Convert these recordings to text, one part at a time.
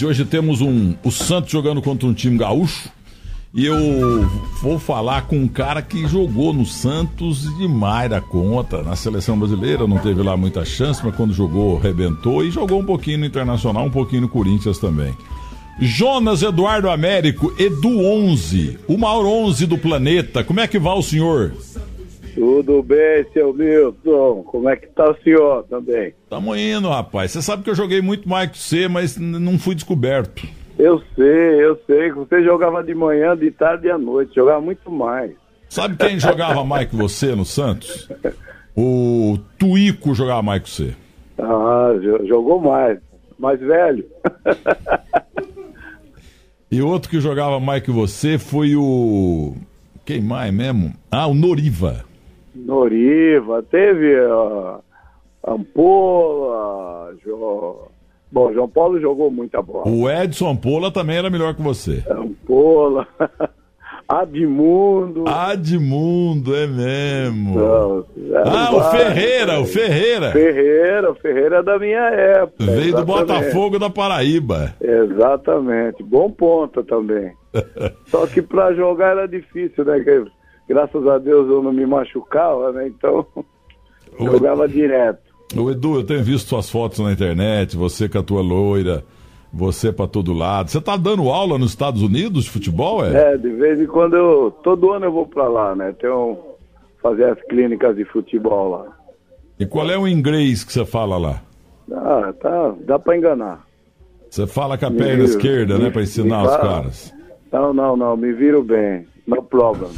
e hoje temos um, o Santos jogando contra um time gaúcho. E eu vou falar com um cara que jogou no Santos demais da conta. Na seleção brasileira não teve lá muita chance, mas quando jogou, arrebentou. E jogou um pouquinho no Internacional, um pouquinho no Corinthians também. Jonas Eduardo Américo, Edu 11, o maior 11 do planeta. Como é que vai o senhor? Tudo bem, seu Milton. Como é que tá o senhor também? Tamo indo, rapaz. Você sabe que eu joguei muito mais que você, mas não fui descoberto. Eu sei, eu sei. Você jogava de manhã, de tarde e à noite. Jogava muito mais. Sabe quem jogava mais que você no Santos? O Tuico jogava mais que você. Ah, jogou mais. Mais velho. e outro que jogava mais que você foi o. Quem mais mesmo? Ah, o Noriva. Noriva, teve uh, Ampola, jo... bom, João Paulo jogou muita bola. O Edson Ampola também era melhor que você. Ampola, Admundo. Admundo, é mesmo. Não, ah, o Ferreira, o Ferreira. Ferreira, o Ferreira é da minha época. Veio exatamente. do Botafogo da Paraíba. Exatamente, bom ponta também. Só que pra jogar era difícil, né? Graças a Deus eu não me machucava, né? Então o jogava Edu, direto. O Edu, eu tenho visto suas fotos na internet, você com a tua loira, você para todo lado. Você tá dando aula nos Estados Unidos de futebol, é? É, de vez em quando eu. Todo ano eu vou para lá, né? Tenho fazer as clínicas de futebol lá. E qual é o inglês que você fala lá? Ah, tá, dá para enganar. Você fala com a perna esquerda, né, para ensinar os caras. Não, não, não, me viro bem. No problem.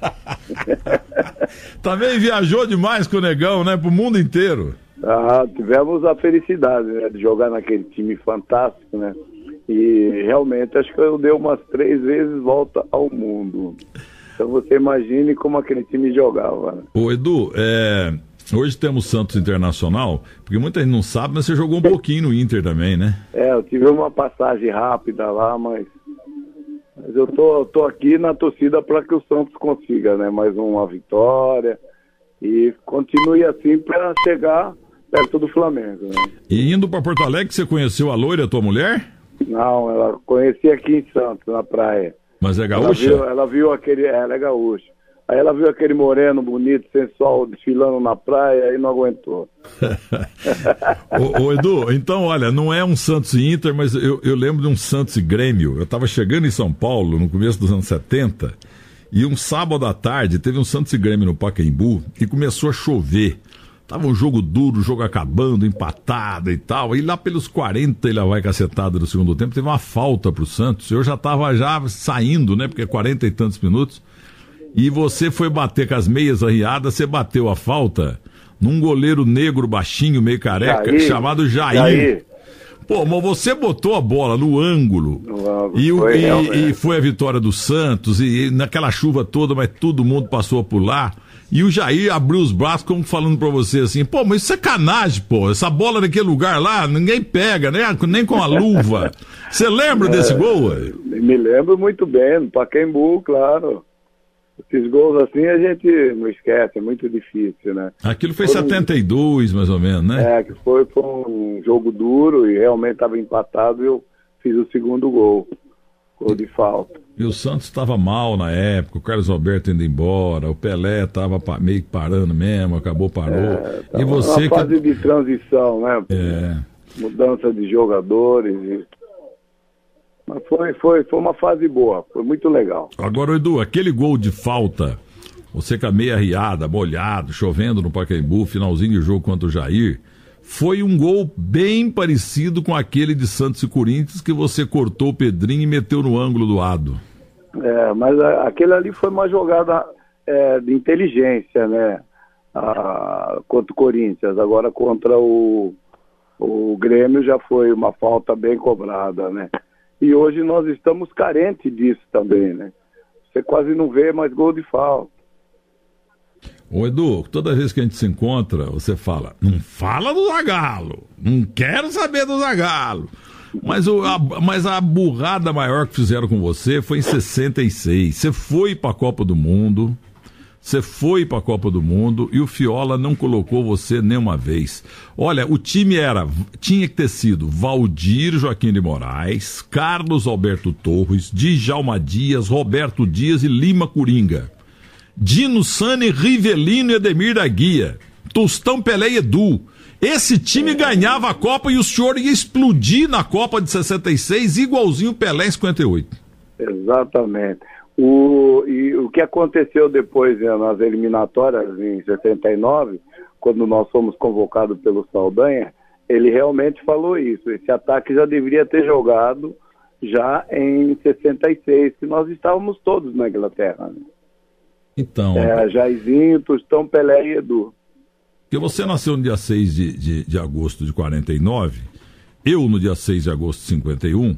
Também viajou demais com o Negão, né? Pro mundo inteiro. Ah, tivemos a felicidade né, de jogar naquele time fantástico, né? E realmente acho que eu dei umas três vezes volta ao mundo. Então você imagine como aquele time jogava. Né? Ô Edu, é, hoje temos Santos Internacional, porque muita gente não sabe, mas você jogou um pouquinho no Inter também, né? É, eu tive uma passagem rápida lá, mas mas eu tô, tô aqui na torcida para que o Santos consiga, né? Mais uma vitória e continue assim para chegar perto do Flamengo. Né? E indo para Porto Alegre, você conheceu a loira, tua mulher? Não, ela conheci aqui em Santos, na praia. Mas é gaúcha? Ela viu, ela viu aquele. Ela é gaúcha. Aí ela viu aquele moreno bonito, sensual, desfilando na praia e não aguentou. ô, Edu, então olha, não é um Santos e Inter, mas eu, eu lembro de um Santos e Grêmio. Eu estava chegando em São Paulo no começo dos anos 70 e um sábado à tarde teve um Santos e Grêmio no Pacaembu e começou a chover. Tava um jogo duro, jogo acabando, empatado e tal. E lá pelos 40 ele vai cacetado no segundo tempo, teve uma falta pro Santos. Eu já tava já saindo, né? Porque 40 e tantos minutos e você foi bater com as meias arriadas, você bateu a falta num goleiro negro baixinho, meio careca, Jair, chamado Jair. Jair. Pô, mas você botou a bola no ângulo. No e, foi, e, e, foi a vitória do Santos, e, e, naquela chuva toda, mas todo mundo passou por lá. E o Jair abriu os braços, como falando pra você assim: pô, mas isso é sacanagem, pô. Essa bola naquele lugar lá, ninguém pega, né? nem com a luva. Você lembra é, desse gol? Me lembro muito bem, no Pacaembu, claro. Esses gols assim a gente não esquece, é muito difícil, né? Aquilo foi, foi 72, um... mais ou menos, né? É, que foi, foi um jogo duro e realmente estava empatado e eu fiz o segundo gol. Gol de falta. E o Santos estava mal na época, o Carlos Alberto indo embora, o Pelé estava meio parando mesmo, acabou parou. É, e você uma fase que... de transição, né? É. Mudança de jogadores e mas foi, foi, foi uma fase boa, foi muito legal. Agora, Edu, aquele gol de falta, você com a meia riada, molhado, chovendo no Pacaembu, finalzinho de jogo contra o Jair, foi um gol bem parecido com aquele de Santos e Corinthians que você cortou o Pedrinho e meteu no ângulo do lado. É, mas a, aquele ali foi uma jogada é, de inteligência, né? A, contra o Corinthians. Agora contra o, o Grêmio já foi uma falta bem cobrada, né? E hoje nós estamos carentes disso também, né? Você quase não vê mais gol de falta. Ô Edu, toda vez que a gente se encontra, você fala, não fala do Zagalo, não quero saber do Zagalo. Mas, o, a, mas a burrada maior que fizeram com você foi em 66. Você foi para a Copa do Mundo, Você foi para a Copa do Mundo e o Fiola não colocou você nenhuma vez. Olha, o time era, tinha que ter sido Valdir Joaquim de Moraes, Carlos Alberto Torres, Djalma Dias, Roberto Dias e Lima Coringa. Dino Sane, Rivelino e Edemir da Guia. Tostão Pelé e Edu. Esse time ganhava a Copa e o senhor ia explodir na Copa de 66, igualzinho o Pelé em 58. Exatamente. O, e o que aconteceu depois né, nas eliminatórias em 79, quando nós fomos convocados pelo Saldanha, ele realmente falou isso. Esse ataque já deveria ter jogado já em 66, que nós estávamos todos na Inglaterra. Né? Então. É, Jairzinho, Tostão, Pelé e Edu. Porque você nasceu no dia 6 de, de, de agosto de 49, eu no dia 6 de agosto de 51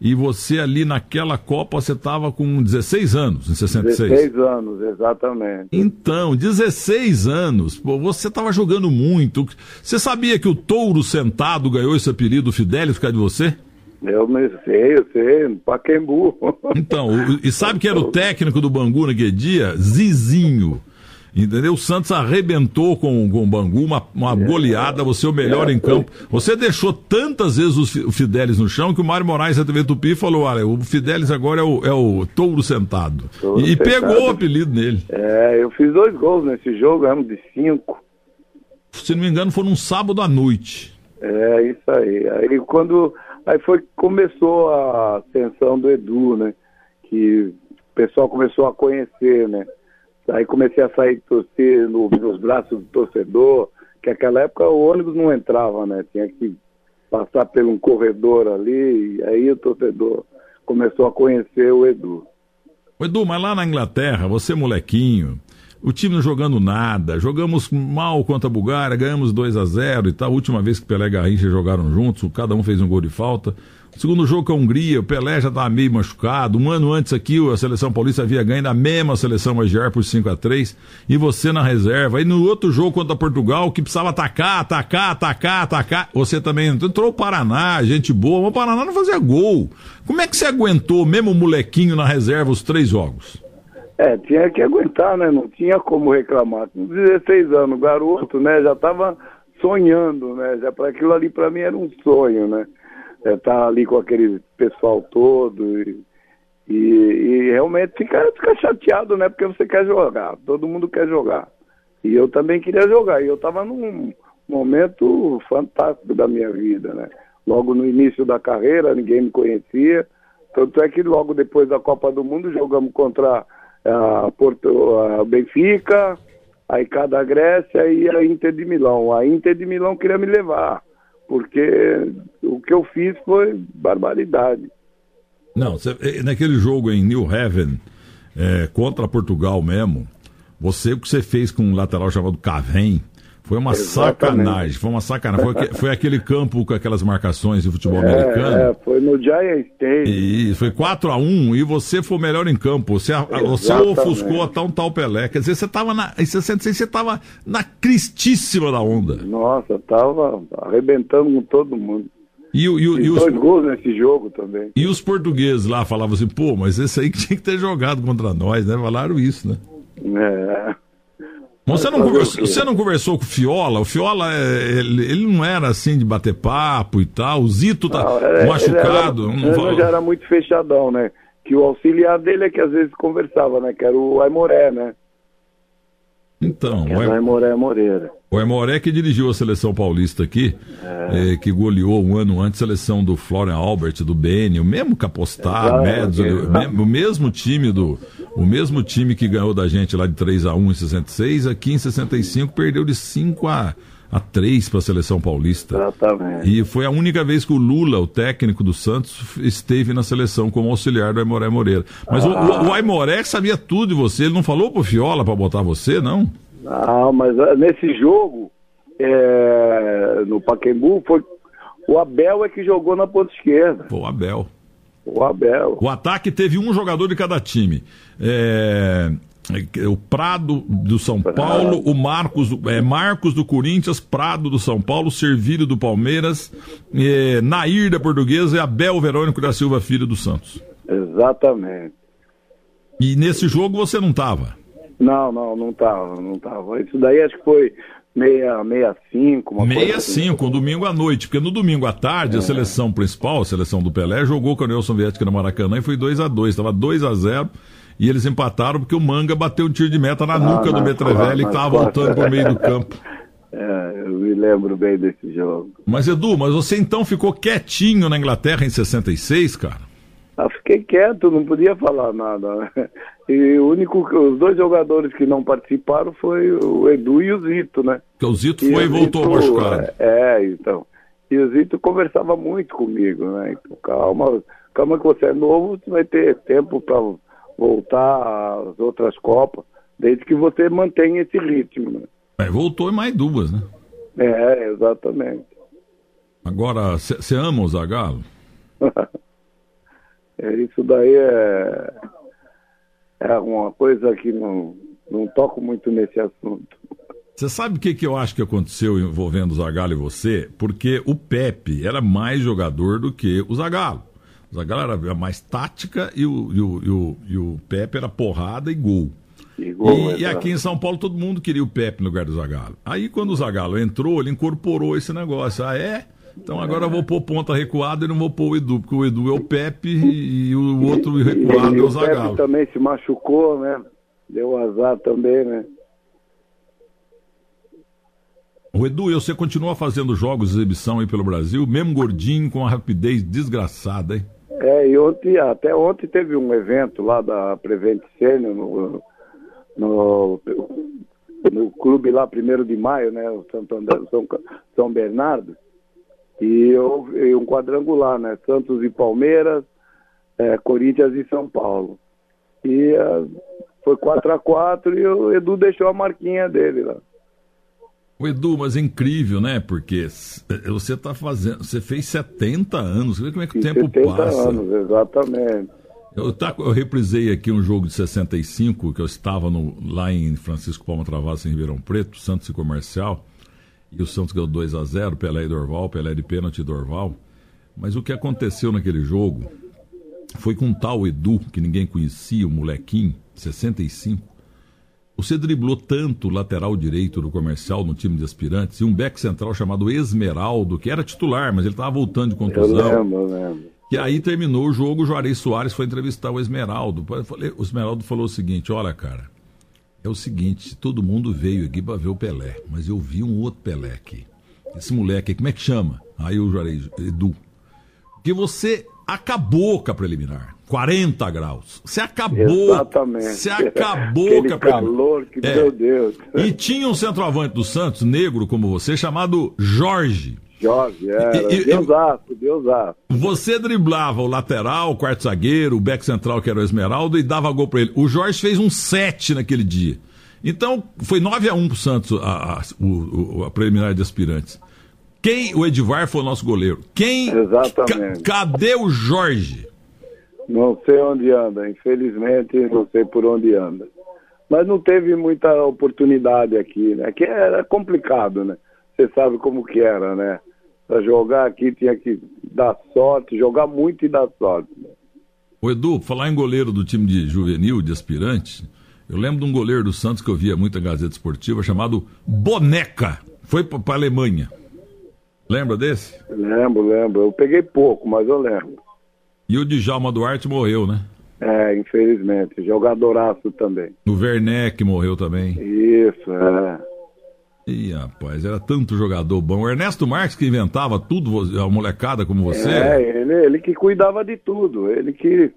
e você ali naquela Copa você estava com 16 anos, em 66. 16 anos, exatamente. Então, 16 anos, pô, você estava jogando muito. Você sabia que o Touro Sentado ganhou esse apelido Fidelis por causa de você? Eu me sei, eu sei, Paquembu. Então, e sabe que era o técnico do Bangu naquele dia? Zizinho. Entendeu? O Santos arrebentou com, com o Bangu, uma, uma é, goleada, você é o melhor é, em campo. Você deixou tantas vezes o Fidelis no chão que o Mário Moraes da TV Tupi falou: olha, o Fidelis agora é o, é o touro sentado. Touro e, sentado. pegou o apelido nele. É, eu fiz dois gols nesse jogo, éramos de cinco. Se não me engano, foi num sábado à noite. É, isso aí. Aí quando. Aí foi que começou a ascensão do Edu, né? Que o pessoal começou a conhecer, né? Aí comecei a sair torcer no, nos braços do torcedor, que naquela época o ônibus não entrava, né? Tinha que passar por um corredor ali, e aí o torcedor começou a conhecer o Edu. O Edu, mas lá na Inglaterra, você molequinho, o time não jogando nada, jogamos mal contra a Bulgária, ganhamos 2 a 0 e tal. A última vez que Pelé e Garrincha jogaram juntos, cada um fez um gol de falta. Segundo jogo com a Hungria, o Pelé já estava meio machucado. Um ano antes aqui, a seleção paulista havia ganho da mesma seleção Magiar por 5 a 3 e você na reserva. Aí no outro jogo contra Portugal, que precisava atacar, atacar, atacar, atacar, você também entrou o Paraná, gente boa, mas o Paraná não fazia gol. Como é que você aguentou, mesmo molequinho na reserva, os três jogos? É, tinha que aguentar, né? Não tinha como reclamar. Com 16 anos, garoto, né? Já estava sonhando, né? Já para aquilo ali para mim era um sonho, né? É, tá ali com aquele pessoal todo e, e, e, realmente fica, fica chateado, né? Porque você quer jogar, todo mundo quer jogar. E eu também queria jogar, e eu estava num momento fantástico da minha vida, né? Logo no início da carreira, ninguém me conhecia, tanto é que logo depois da Copa do Mundo jogamos contra a Porto, a Benfica, a ICA da Grécia e a Inter de Milão. A Inter de Milão queria me levar porque o que eu fiz foi barbaridade. Não, eh, naquele jogo em New Haven, é, contra Portugal mesmo, você o que você fez com um lateral chamado Cavém, foi uma Exatamente. sacanagem, foi uma sacanagem. Foi, foi, aquele campo com aquelas marcações de futebol é, americano. É, foi no Giant Stadium. E foi 4 a 1 e você foi o melhor em campo. Você, você ofuscou até um tal Pelé. Quer dizer, você estava na. Em 66 você estava na cristíssima da onda. Nossa, estava arrebentando com todo mundo. E, e, e, e os... dois gols nesse jogo também. E os portugueses lá falavam assim, pô, mas esse aí que tinha que ter jogado contra nós, né? Falaram isso, né? É. Você não, conversou, você não conversou com o Fiola? O Fiola, ele, ele, não era assim de bater papo e tal. O Zito tá não, é, machucado. Ele, era, ele já era muito fechadão, né? Que o auxiliar dele é que às vezes conversava, né? Que era o Aimoré, né? Então, o Aimoré Moreira. O Aimoré que dirigiu a seleção paulista aqui, é. É, que goleou um ano antes a seleção do Florian Albert, do Beni, o mesmo Capostar, Medzo, o mesmo time do, o mesmo time que ganhou da gente lá de 3 a 1 em 66, aqui em 65 perdeu de 5 a a 3 para a seleção paulista. Exatamente. E foi a única vez que o Lula, o técnico do Santos, esteve na seleção como auxiliar do Aimoré Moreira. Mas ah. o, o, o Aimoré sabia tudo de você, ele não falou pro Fiola para botar você, não? Não, mas ah, nesse jogo, é, no Paquembu, foi o Abel é que jogou na ponta esquerda. Foi o Abel. O Abel. O ataque teve um jogador de cada time. É, o Prado do São Paulo, o Marcos, é, Marcos do Corinthians, Prado do São Paulo, Servílio do Palmeiras, é, Nair da Portuguesa e Abel Verônico da Silva Filho do Santos. Exatamente. E nesse jogo você não estava? Não, não, não tava, não tava. Isso daí acho que foi meia, meia cinco, uma meia assim. cinco, um domingo à noite, porque no domingo à tarde é. a seleção principal, a seleção do Pelé, jogou com a União Soviética no Maracanã e foi 2 a 2 estava 2 a 0 e eles empataram porque o Manga bateu um tiro de meta na ah, nuca do Metrevelli que estava voltando para o meio do campo. É, eu me lembro bem desse jogo. Mas Edu, mas você então ficou quietinho na Inglaterra em 66, cara? Ah, fiquei quieto, não podia falar nada. E o único, os dois jogadores que não participaram foi o Edu e o Zito, né? Que o Zito e foi e voltou Zito, machucado. É, é, então. E o Zito conversava muito comigo, né? Então, calma, calma que você é novo, você vai ter tempo para voltar às outras Copas, desde que você mantenha esse ritmo, né? É, voltou e mais duas, né? É, exatamente. Agora, você ama o Zagallo? é, isso daí é, é uma coisa que não, não toco muito nesse assunto. Você sabe o que, que eu acho que aconteceu envolvendo o Zagallo e você? Porque o Pepe era mais jogador do que o Zagallo. Zagallo era mais tática e o, e o, e o, e o Pepe era porrada e gol. E, gol, e, e, aqui em São Paulo todo mundo queria o Pepe no lugar do Zagallo. Aí quando o Zagallo entrou, ele incorporou esse negócio. Ah, é? Então agora eu vou pôr ponta recuada e não vou pôr o Edu, porque o Edu é o Pepe e, o outro recuado e, é o Zagallo. O Pepe também se machucou, né? Deu azar também, né? O Edu, você continua fazendo jogos de exibição aí pelo Brasil, mesmo gordinho, com uma rapidez desgraçada, hein? É, e ontem, até ontem teve um evento lá da Prevent Senior no, no, no clube lá, primeiro de maio, né? Santo André, São, São Bernardo. E, eu, e um quadrangular, né? Santos e Palmeiras, é, Corinthians e São Paulo. E uh, foi 4 a 4 e o Edu deixou a marquinha dele lá. O Edu, mas é incrível, né? Porque você está fazendo. Você fez 70 anos, vê como é que o tempo 70 passa. anos, exatamente. Eu, tá, eu reprisei aqui um jogo de 65, que eu estava no, lá em Francisco Palma Travassa, em Ribeirão Preto, Santos e Comercial. E o Santos ganhou 2 a 0 Pelé e Dorval, Pelé de pênalti e Dorval. Mas o que aconteceu naquele jogo foi com um tal Edu, que ninguém conhecia, o molequinho, 65. Você driblou tanto o lateral direito do comercial no time de aspirantes e um back central chamado Esmeraldo, que era titular, mas ele estava voltando de contusão. Eu lembro, lembro. E aí terminou o jogo, o Juarez Soares foi entrevistar o Esmeraldo. O Esmeraldo falou o seguinte: olha, cara, é o seguinte, todo mundo veio aqui para ver o Pelé, mas eu vi um outro Pelé aqui. Esse moleque, como é que chama? Aí o Juarez, Edu. Porque você acabou com a preliminar. 40 graus. Você acabou. Exatamente. Você acabou Aquele com a calor que, é. meu Deus. E tinha um centroavante do Santos, negro como você, chamado Jorge. Jorge, era. E, Deusaço, Deusaço. Você driblava o lateral, o quarto zagueiro, o back central, que era o Esmeralda, e dava gol pra ele. O Jorge fez um 7 naquele dia. Então, foi 9 a 1 pro Santos a, a, a, a preliminar de aspirantes. Quem, o Edivar foi o nosso goleiro. Quem. Exatamente. Ca, cadê o Jorge? Não sei onde anda, infelizmente não sei por onde anda. Mas não teve muita oportunidade aqui, né? Que era complicado, né? Você sabe como que era, né? Para jogar aqui tinha que dar sorte, jogar muito e dar sorte. Né? O Edu, falar em goleiro do time de juvenil, de aspirante, eu lembro de um goleiro do Santos que eu via muito na Gazeta Esportiva, chamado Boneca. Foi para a Alemanha. Lembra desse? Lembro, lembro. Eu peguei pouco, mas eu lembro. E o Djalma Duarte morreu, né? É, infelizmente. Jogadoraço também. O Werneck morreu também. Isso, é. Ih, rapaz, era tanto jogador bom. O Ernesto Marques que inventava tudo, a molecada como você. É, ele, ele que cuidava de tudo. Ele que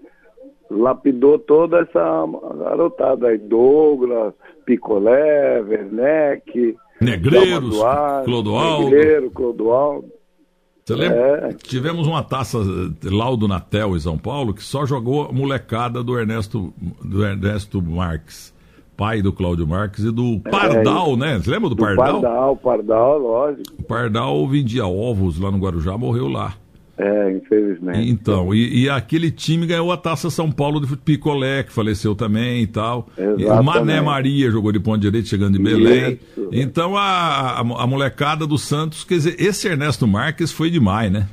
lapidou toda essa garotada aí. Douglas, Picolé, Werneck. Negreiros, Clodoaldo. Negreiro, Clodoaldo. Você lembra? É. Tivemos uma taça Laudo Natel em São Paulo que só jogou a molecada do Ernesto, do Ernesto Marques, pai do Cláudio Marques e do Pardal, é, né? Você lembra do, do Pardal? Pardal, Pardal, lógico. O Pardal vendia ovos lá no Guarujá, morreu lá. É, infelizmente. Então, e, e, aquele time ganhou a Taça São Paulo de Picolé, que faleceu também e tal. Exatamente. E o Mané Maria jogou de ponto direito, chegando de Belém. Isso. Então, a, a, a, molecada do Santos, quer dizer, esse Ernesto Marques foi demais, né?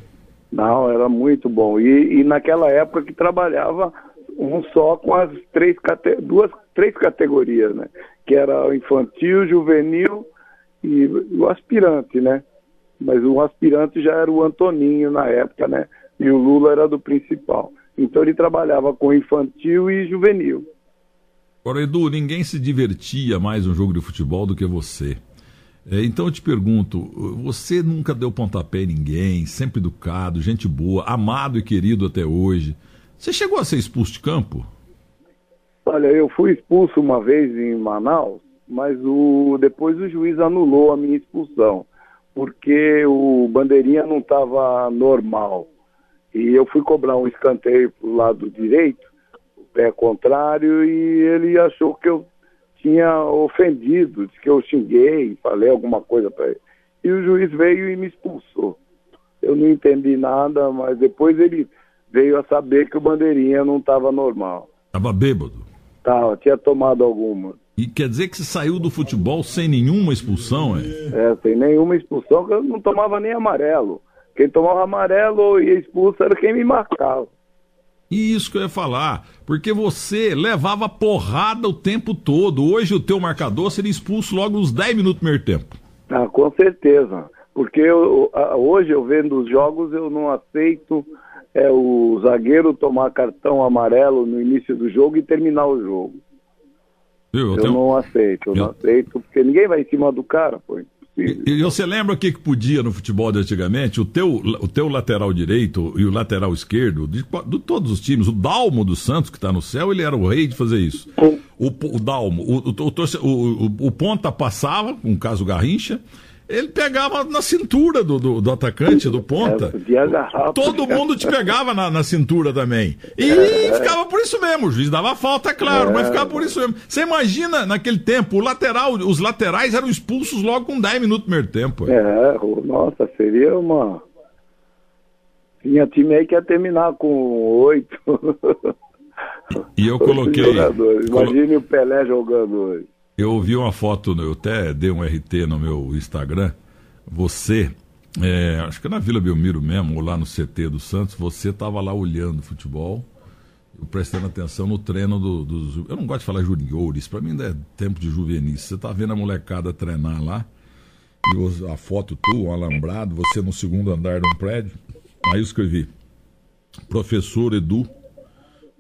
Não, era muito bom. E, e naquela época que trabalhava um só com as três duas três categorias, né? Que era o infantil, juvenil e o aspirante, né? Mas o aspirante já era o Antoninho na época, né? E o Lula era do principal. Então ele trabalhava com infantil e juvenil. Agora, Edu, ninguém se divertia mais no jogo de futebol do que você. É, então eu te pergunto, você nunca deu pontapé em ninguém, sempre educado, gente boa, amado e querido até hoje. Você chegou a ser expulso de campo? Olha, eu fui expulso uma vez em Manaus, mas o, depois o juiz anulou a minha expulsão, porque o bandeirinha não estava normal. E eu fui cobrar um escanteio para o lado direito, pé contrário e ele achou que eu tinha ofendido, que eu xinguei, falei alguma coisa para ele. E o juiz veio e me expulsou. Eu não entendi nada, mas depois ele veio a saber que o bandeirinha não estava normal. Estava bêbado? Tava, tinha tomado alguma. E quer dizer que você saiu do futebol sem nenhuma expulsão, é? É, sem nenhuma expulsão, que eu não tomava nem amarelo. Quem tomava amarelo e expulso era quem me marcava. E isso que eu ia falar, porque você levava porrada o tempo todo. Hoje o teu marcador seria expulso logo nos 10 minutos do primeiro tempo. Ah, com certeza. Porque eu, hoje eu vendo os jogos, eu não aceito é, o zagueiro tomar cartão amarelo no início do jogo e terminar o jogo. Eu, eu tenho... não aceito, eu, eu, não aceito, porque ninguém vai em cima do cara, pô. E, e, você lembra o que, que podia no futebol de antigamente? O teu, o teu lateral direito e o lateral esquerdo, de, de todos os times, o Dalmo do Santos, que está no céu, ele era o rei de fazer isso. O, o Dalmo, o, o, o, o ponta passava, um caso Garrincha, ele pegava na cintura do, do, do atacante, do ponta. É, Todo mundo te pegava na, na cintura também. E é, ficava por isso mesmo. O juiz dava falta, é claro, é, mas ficava por isso mesmo. Você imagina naquele tempo, o lateral, os laterais eram expulsos logo com 10 minutos no primeiro tempo. É, nossa, seria uma. Tinha time aí que ia terminar com oito. E eu coloquei. Imagine colo... o Pelé jogando hoje. Eu ouvi uma foto, eu até dei um RT no meu Instagram. Você, é, acho que na Vila Belmiro mesmo, ou lá no CT do Santos, você estava lá olhando futebol, prestando atenção no treino do, dos. Eu não gosto de falar juniores, para mim é tempo de juvenis. Você está vendo a molecada treinar lá, e a foto tua, um alambrado, você no segundo andar de um prédio. Aí eu escrevi: Professor Edu,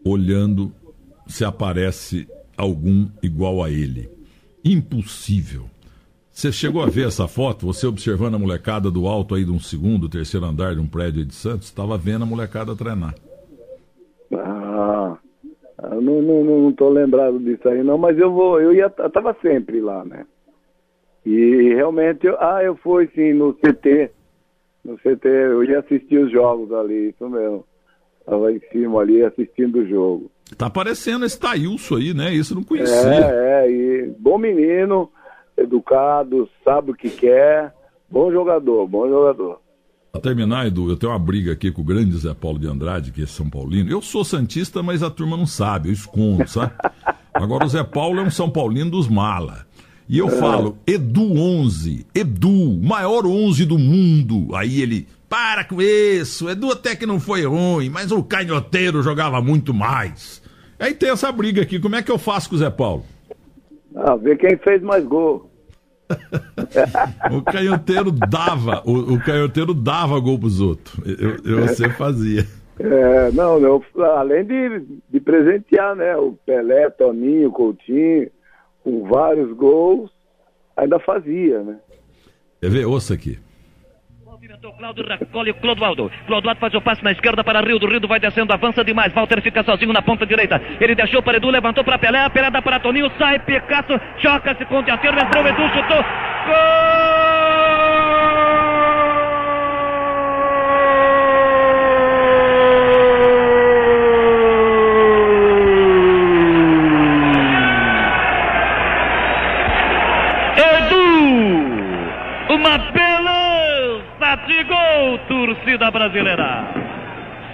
olhando se aparece algum igual a ele impossível. Você chegou a ver essa foto? Você observando a molecada do alto aí de um segundo, terceiro andar de um prédio de Santos, estava vendo a molecada treinar. Ah, não, não, não tô lembrado disso aí não, mas eu vou, eu ia, eu tava sempre lá, né? E realmente, eu, ah, eu fui sim no CT, no CT, eu ia assistir os jogos ali, isso mesmo. Tava em cima ali assistindo o jogo. Tá aparecendo esse Taílson aí, né? Isso eu não conhecia. É, é, e bom menino, educado, sabe o que quer, bom jogador, bom jogador. Pra terminar, Edu, eu tenho uma briga aqui com o grande Zé Paulo de Andrade, que é São Paulino. Eu sou Santista, mas a turma não sabe, eu escondo, sabe? Agora o Zé Paulo é um São Paulino dos mala. E eu é. falo, Edu 11, Edu, maior 11 do mundo. Aí ele, para com isso, Edu até que não foi ruim, mas o canhoteiro jogava muito mais. Aí tem essa briga aqui, como é que eu faço com o Zé Paulo? Ah, ver quem fez mais gol. o canhoteiro dava, o, o canhoteiro dava gol pros outros. Eu, eu você fazia. É, não, eu, além de, de presentear, né? O Pelé, Toninho, Coutinho, com vários gols, ainda fazia, né? Quer ver? Ouça aqui. Movimentou Cláudio, recolhe Clodoaldo. Clodoaldo faz o passe na esquerda para Rio. Do Rio vai descendo, avança demais. Walter fica sozinho na ponta direita. Ele deixou para Edu, levantou para Pelé. Pelé dá para Toninho, sai Picasso, choca-se com o Diateiro, entrou Edu, chutou. Gol! Brasileira.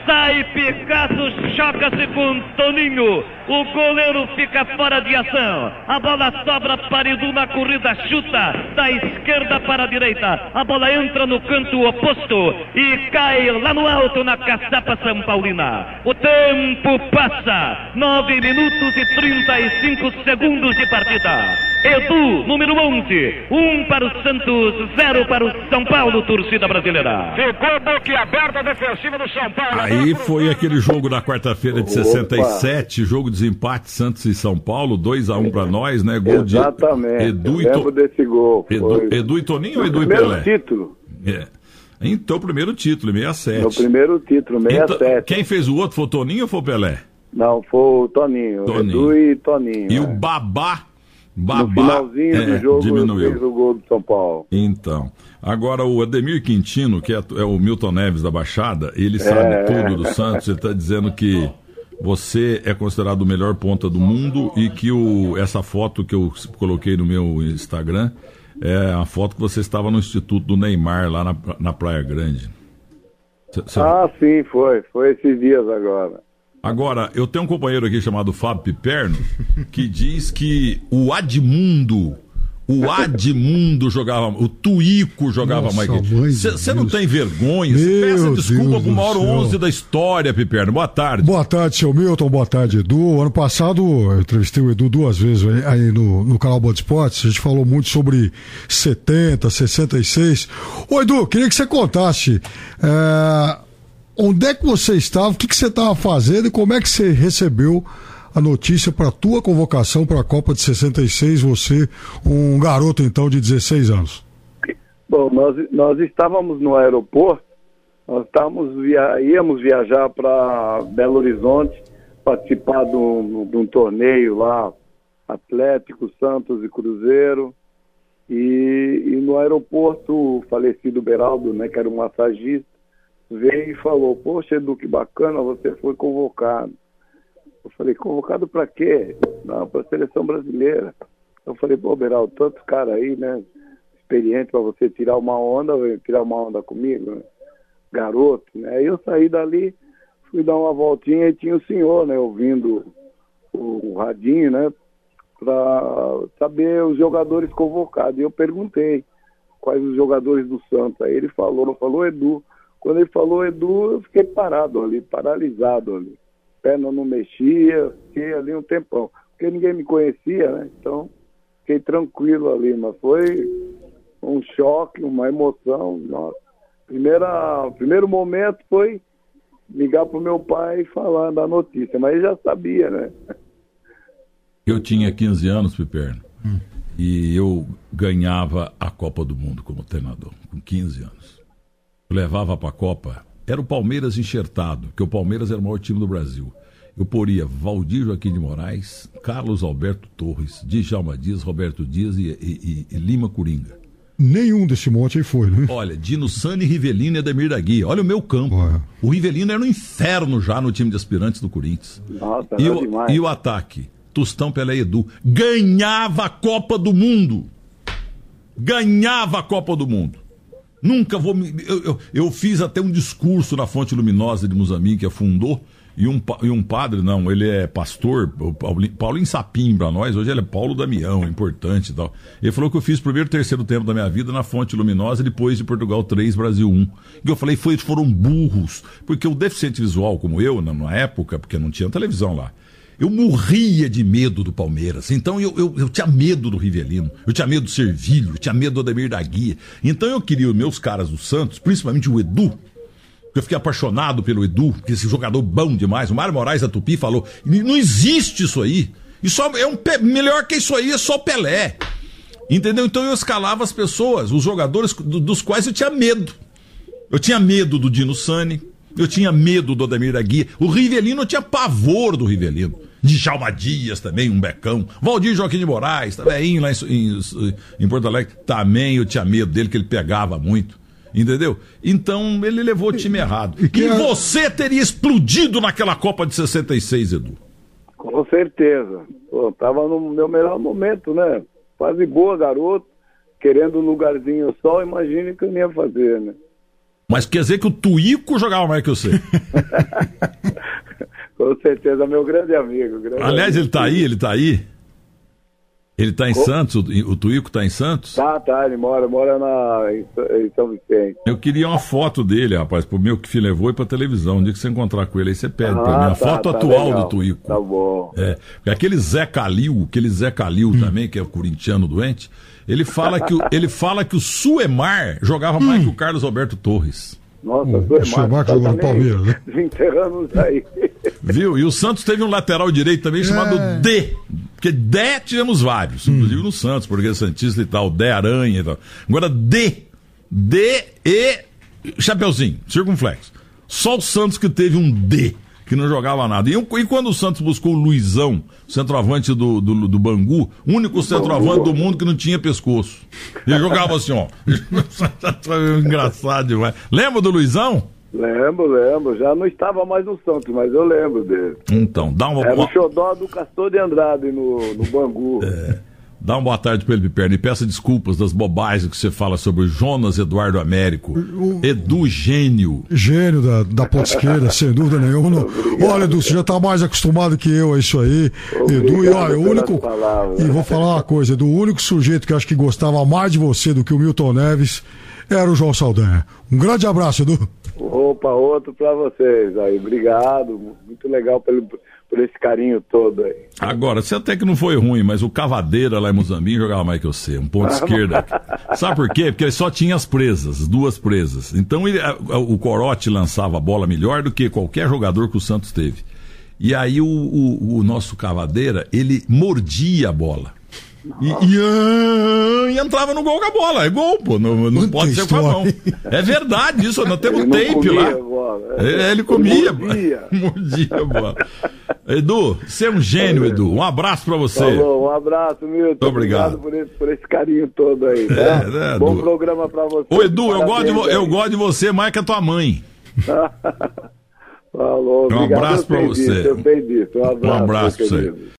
Sai Picasso, choca-se com Toninho. O goleiro fica fora de ação. A bola sobra para Edu na corrida, chuta da esquerda para a direita. A bola entra no canto oposto e cai lá no alto na caçapa São Paulina. O tempo passa. 9 minutos e 35 segundos de partida. Edu, número 11. 1 um para o Santos, 0 para o São Paulo, torcida brasileira. Ficou boquiaberta a defensiva do São Paulo. Aí foi aquele jogo da quarta-feira de 67, jogo de empate Santos e São Paulo, 2 a 1 um para nós, né? Gol Exatamente. de Edu e to... desse gol. Edu, Edu, e Toninho ou Edu e Pelé? Primeiro título. É. Então, primeiro título, 67. Meu primeiro título, 67. Então, quem fez o outro foi o Toninho ou foi o Pelé? Não, foi o Toninho. Toninho. Edu e Toninho. E é. o Babá Babá, no finalzinho é, do jogo diminuiu. fez o gol do São Paulo. Então, agora o Ademir Quintino, que é, é o Milton Neves da Baixada, ele sabe é. tudo do Santos, ele está dizendo que você é considerado o melhor ponta do mundo e que o, essa foto que eu coloquei no meu Instagram é a foto que você estava no Instituto do Neymar, lá na, na Praia Grande. Cê, ah, sim, foi. Foi esses dias agora. Agora, eu tenho um companheiro aqui chamado Fábio Piperno que diz que o Admundo, o Admundo jogava, o Tuico jogava Nossa, mais que Você não tem vergonha? Você peça desculpa Deus pro maior 11 da história, Piperno. Boa tarde. Boa tarde, seu Milton. Boa tarde, Edu. Ano passado eu entrevistei o Edu duas vezes aí no, no canal Bot Esportes. A gente falou muito sobre 70, 66. Ô, Edu, queria que você contasse. É onde é que você estava, o que, que você estava fazendo e como é que você recebeu a notícia para a tua convocação para a Copa de 66, você, um garoto então de 16 anos? Bom, nós, nós estávamos no aeroporto, nós estávamos via, íamos viajar para Belo Horizonte, participar de um, de um torneio lá, Atlético, Santos e Cruzeiro. E, e, no aeroporto, o falecido Beraldo, né, que era um massagista, veio e falou, poxa Edu, que bacana, você foi convocado. Eu falei, convocado para quê? Não, para a seleção brasileira. Eu falei, pô, Beraldo, tantos caras aí, né? Experiente para você tirar uma onda, tirar uma onda comigo, né? garoto, né? Aí eu saí dali, fui dar uma voltinha e tinha o senhor, né? Ouvindo o radinho, né? Para saber os jogadores convocados. E eu perguntei quais os jogadores do Santos. Aí ele falou, falou Edu. Quando ele falou Edu, eu fiquei parado ali, paralisado ali. Perna não mexia, fiquei ali um tempão. Porque ninguém me conhecia, né? Então, fiquei tranquilo ali, mas foi um choque, uma emoção. Nossa. Primeira, primeiro momento foi ligar para o meu pai e falar da notícia, mas ele já sabia, né? Eu tinha 15 anos, Piperno, hum. e eu ganhava a Copa do Mundo como treinador, com 15 anos levava para a Copa era o Palmeiras enxertado, que o Palmeiras era o maior time do Brasil. Eu poria Valdir Joaquim de Moraes, Carlos Alberto Torres, Djalma Dias, Roberto Dias e, e, e Lima Coringa. Nenhum desse monte aí foi, né? Olha, Dino Sani, Rivelino e Ademir da Guia. Olha o meu campo. O Rivelino era no inferno já no time de aspirantes do Corinthians. Nossa, e, o, e o ataque? Tostão Pelé Edu. Ganhava a Copa do Mundo. Ganhava a Copa do Mundo. Nunca vou me. Eu, eu, eu, fiz até um discurso na Fonte Luminosa de Muzambique, que afundou, e um, e um padre, não, ele é pastor, Paulinho, Paulinho Sapim para nós, hoje ele é Paulo Damião, importante e tal. Ele falou que eu fiz o primeiro terceiro tempo da minha vida na Fonte Luminosa, depois de Portugal 3, Brasil 1. E eu falei, foi, foram burros, porque o deficiente visual como eu, na, na época, porque não tinha televisão lá, eu morria de medo do Palmeiras. Então eu, eu, eu, tinha medo do Rivelino, eu tinha medo do Servilho, eu tinha medo do Ademir da Guia. Então eu queria os meus caras do Santos, principalmente o Edu, eu fiquei apaixonado pelo Edu, que esse jogador bom demais. O Mário Moraes da Tupi falou: não existe isso aí. Isso é um melhor que isso aí, é só Pelé. Entendeu? Então eu escalava as pessoas, os jogadores dos quais eu tinha medo. Eu tinha medo do Dino Sani, eu tinha medo do Ademir da Guia. O Rivelino eu tinha pavor do Rivelino de Jalma Dias também, um becão. Valdir Joaquim de Moraes, também lá em, em, em Porto Alegre, também eu tinha medo dele, que ele pegava muito. Entendeu? Então ele levou o time errado. E, e você teria explodido naquela Copa de 66, Edu. Com certeza. Pô, tava no meu melhor momento, né? Fase boa, garoto, querendo um lugarzinho só, imagine o que eu ia fazer, né? Mas quer dizer que o Tuico jogava mais que você. Com certeza. meu grande amigo. Grande Aliás, amigo. ele tá aí, ele tá aí? Ele tá em Santos, o, Tuico tá em Santos? Tá, tá, ele mora, mora na, em, São Vicente. Eu queria uma foto dele, rapaz, pro meu que filho levou e pra televisão. Um dia que você encontrar com ele, aí você pede pra mim. A tá, foto tá atual legal. do Tuico. Tá bom. É, aquele Zé Calil, aquele Zé Calil Hum. também, que é o corintiano doente, ele fala que o, ele fala que o Suemar jogava mais que o Carlos Roberto Torres. Nossa, O foi Schumacher jogou no Palmeiras, né? Desenterramos aí. Viu? E o Santos teve um lateral direito também chamado É. D. Porque D tivemos vários, inclusive no Santos, porque Santista e tal, D Aranha e tal. Agora D. D e Chapeuzinho, circunflexo. Só o Santos que teve um D, que não jogava nada. E, e quando o Santos buscou o Luizão, centroavante do, do, do Bangu, único centroavante do mundo que não tinha pescoço. Ele jogava assim, ó. Engraçado demais. Lembra do Luizão? Lembro, lembro. Já não estava mais no Santos, mas eu lembro dele. Então, dá uma, Era o xodó do Castor de Andrade no, no Bangu. É. Dá uma boa tarde para ele, Piperno, e peça desculpas das bobagens que você fala sobre o Jonas Eduardo Américo. Edu Gênio. Gênio da, da ponta esquerda, sem dúvida nenhuma. Olha, Edu, você já está mais acostumado que eu a isso aí. Edu, e olha, o único. palavras. E vou falar uma coisa, Edu, o único sujeito que eu acho que gostava mais de você do que o Milton Neves era o João Saldanha. Um grande abraço, Edu. Opa, outro pra vocês aí. Obrigado. Muito legal pelo, por esse carinho todo aí. Agora, você até que não foi ruim, mas o Cavadeira lá em Moçambique jogava mais que você, um ponto esquerda. Sabe por quê? Porque ele só tinha as presas, as duas presas. Então ele- o Corote lançava a bola melhor do que qualquer jogador que o Santos teve. E aí o, o- o nosso Cavadeira, ele mordia a bola. E, e, e entrava no gol com a bola. É gol, pô. Não, não pode ser com a mão. É verdade isso, nós temos Ele tape comia lá. a bola. É, ele comia. Mordia. Mordia a bola. Edu, você é um gênio, Edu. Um abraço pra você. Falou, um abraço, Milton. obrigado. por esse, por esse carinho todo aí. Tá? É, né, Bom Edu? programa pra você. Ô, Edu, eu gosto, de, eu gosto de você mais que a tua mãe. Falou, Um obrigado. abraço pra você. Um abraço, pra você.